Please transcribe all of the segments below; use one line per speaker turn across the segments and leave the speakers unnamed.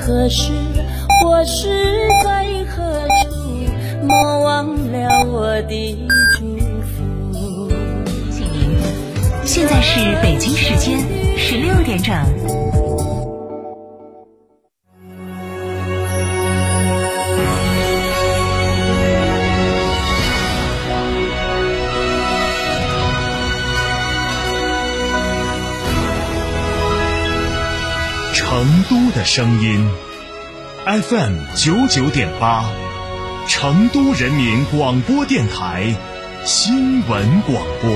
何时，或是在何处，莫忘了我的祝福。
现在是北京时间十六点整。
声音，FM 九九点八，成都人民广播电台新闻广播。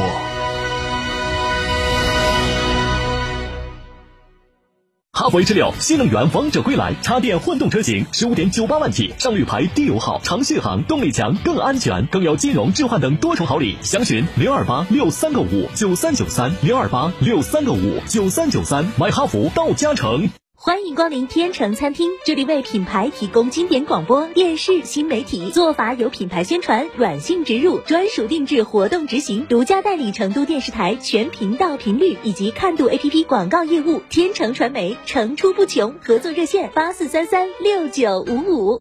哈弗 H 六新能源王者归来，插电混动车型十五点九八万起，上绿牌低油耗，长续航，动力强，更安全，更有金融置换等多重好礼。详询零二八六三个五九三九三零二八六三个五九三九三，买哈弗到嘉诚。
欢迎光临天成餐厅，这里为品牌提供经典广播电视新媒体做法，有品牌宣传、软性植入、专属定制、活动执行，独家代理成都电视台全频道频率以及看度 APP 广告业务。天成传媒层出不穷，合作热线八四三三六九五五。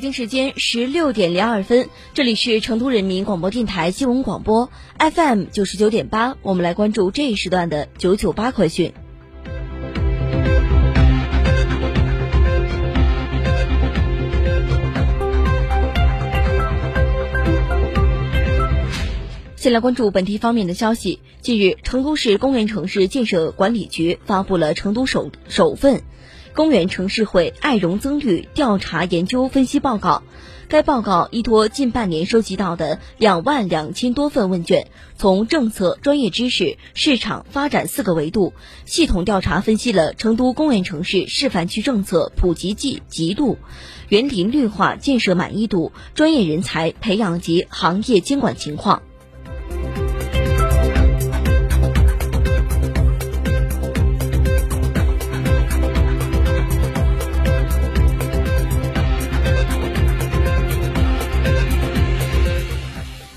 北京时间十六点零二分，这里是成都人民广播电台新闻广播 FM 九十九点八，我们来关注这一时段的九九八快讯。先来关注本地方面的消息。近日，成都市公园城市建设管理局发布了成都首首份。公园城市会爱容增绿调查研究分析报告，该报告依托近半年收集到的两万两千多份问卷，从政策、专业知识、市场发展四个维度，系统调查分析了成都公园城市示范区政策普及季极度、园林绿化建设满意度、专业人才培养及行业监管情况。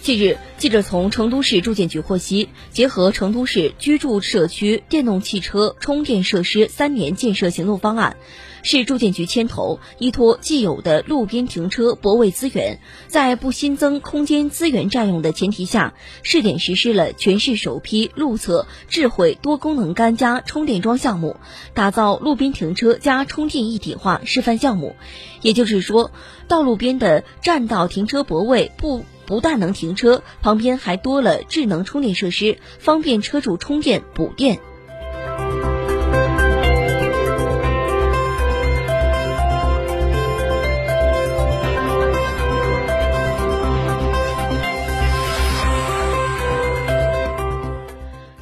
近日，记者从成都市住建局获悉，结合成都市居住社区电动汽车充电设施三年建设行动方案，市住建局牵头，依托既有的路边停车泊位资源，在不新增空间资源占用的前提下，试点实施了全市首批路侧智慧多功能杆加充电桩项目，打造路边停车加充电一体化示范项目。也就是说，道路边的占道停车泊位不。不但能停车，旁边还多了智能充电设施，方便车主充电补电。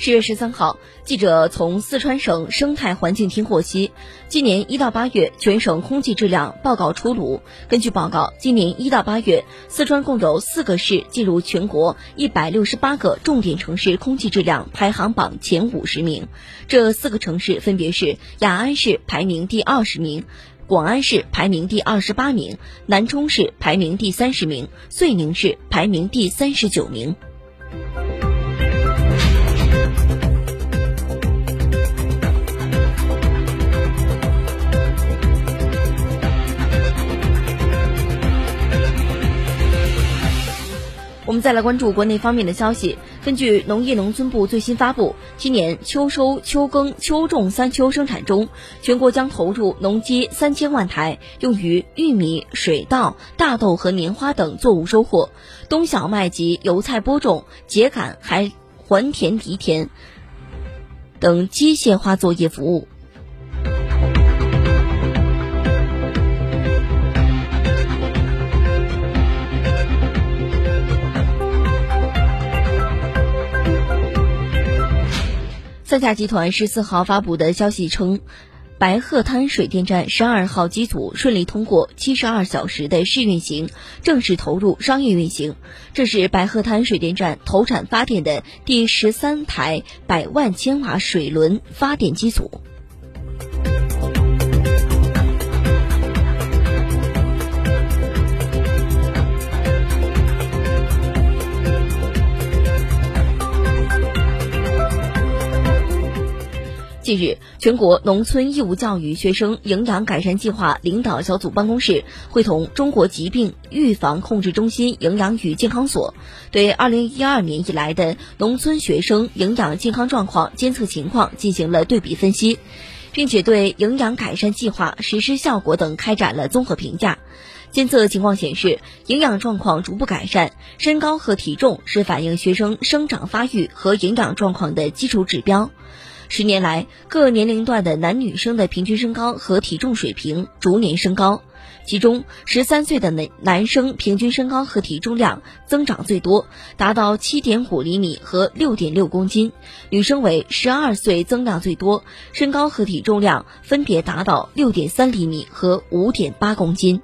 十月十三号，记者从四川省生态环境厅获悉，今年一到八月全省空气质量报告出炉。根据报告，今年一到八月，四川共有四个市进入全国一百六十八个重点城市空气质量排行榜前五十名。这四个城市分别是雅安市排名第二十名，广安市排名第二十八名，南充市排名第三十名，遂宁市排名第三十九名。再来关注国内方面的消息。根据农业农村部最新发布，今年秋收、秋耕、秋种三秋生产中，全国将投入农机三千万台，用于玉米、水稻、大豆和棉花等作物收获，冬小麦及油菜播种、秸秆还还田犁田等机械化作业服务。三峡集团十四号发布的消息称。白鹤滩水电站十二号机组顺利通过七十二小时的试运行，正式投入商业运行。这是白鹤滩水电站投产发电的第十三台百万千瓦水轮发电机组。近日，全国农村义务教育学生营养改善计划领导小组办公室会同中国疾病预防控制中心营养与健康所，对2012年以来的农村学生营养健康状况监测情况进行了对比分析，并且对营养改善计划实施效果等开展了综合评价。监测情况显示，营养状况逐步改善，身高和体重是反映学生生长发育和营养状况的基础指标。十年来，各年龄段的男女生的平均身高和体重水平逐年升高，其中十三岁的男男生平均身高和体重量增长最多，达到七点五厘米和六点六公斤；女生为十二岁增量最多，身高和体重量分别达到六点三厘米和五点八公斤。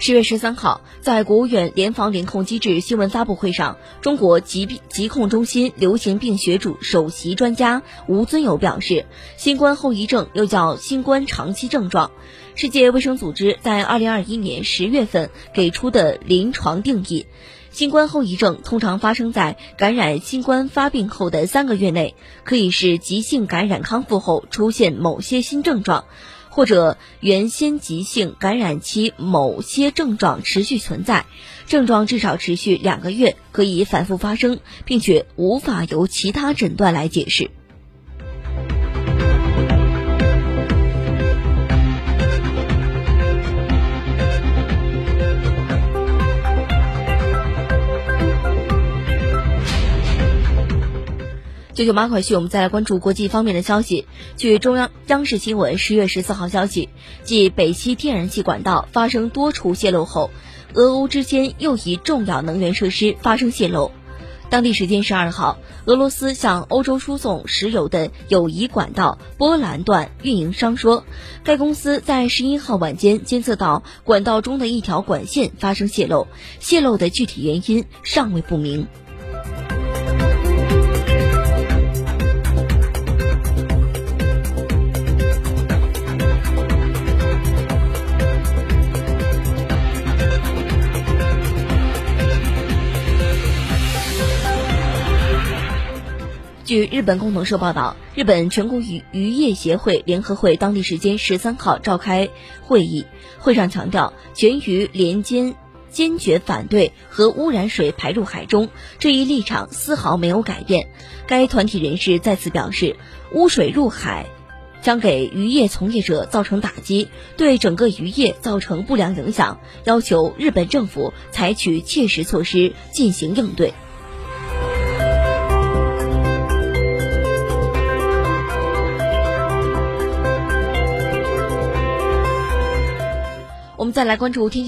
十月十三号，在国务院联防联控机制新闻发布会上，中国疾病疾控中心流行病学主首席专家吴尊友表示，新冠后遗症又叫新冠长期症状。世界卫生组织在二零二一年十月份给出的临床定义，新冠后遗症通常发生在感染新冠发病后的三个月内，可以是急性感染康复后出现某些新症状。或者原先急性感染期某些症状持续存在，症状至少持续两个月，可以反复发生，并且无法由其他诊断来解释。九九八快讯，我们再来关注国际方面的消息。据中央央视新闻十月十四号消息，继北溪天然气管道发生多处泄漏后，俄欧之间又一重要能源设施发生泄漏。当地时间十二号，俄罗斯向欧洲输送石油的友谊管道波兰段运营商说，该公司在十一号晚间监测到管道中的一条管线发生泄漏，泄漏的具体原因尚未不明。据日本共同社报道，日本全国渔渔业协会联合会当地时间十三号召开会议，会上强调全渔联坚坚决反对核污染水排入海中这一立场丝毫没有改变。该团体人士再次表示，污水入海将给渔业从业者造成打击，对整个渔业造成不良影响，要求日本政府采取切实措施进行应对。我们再来关注天气。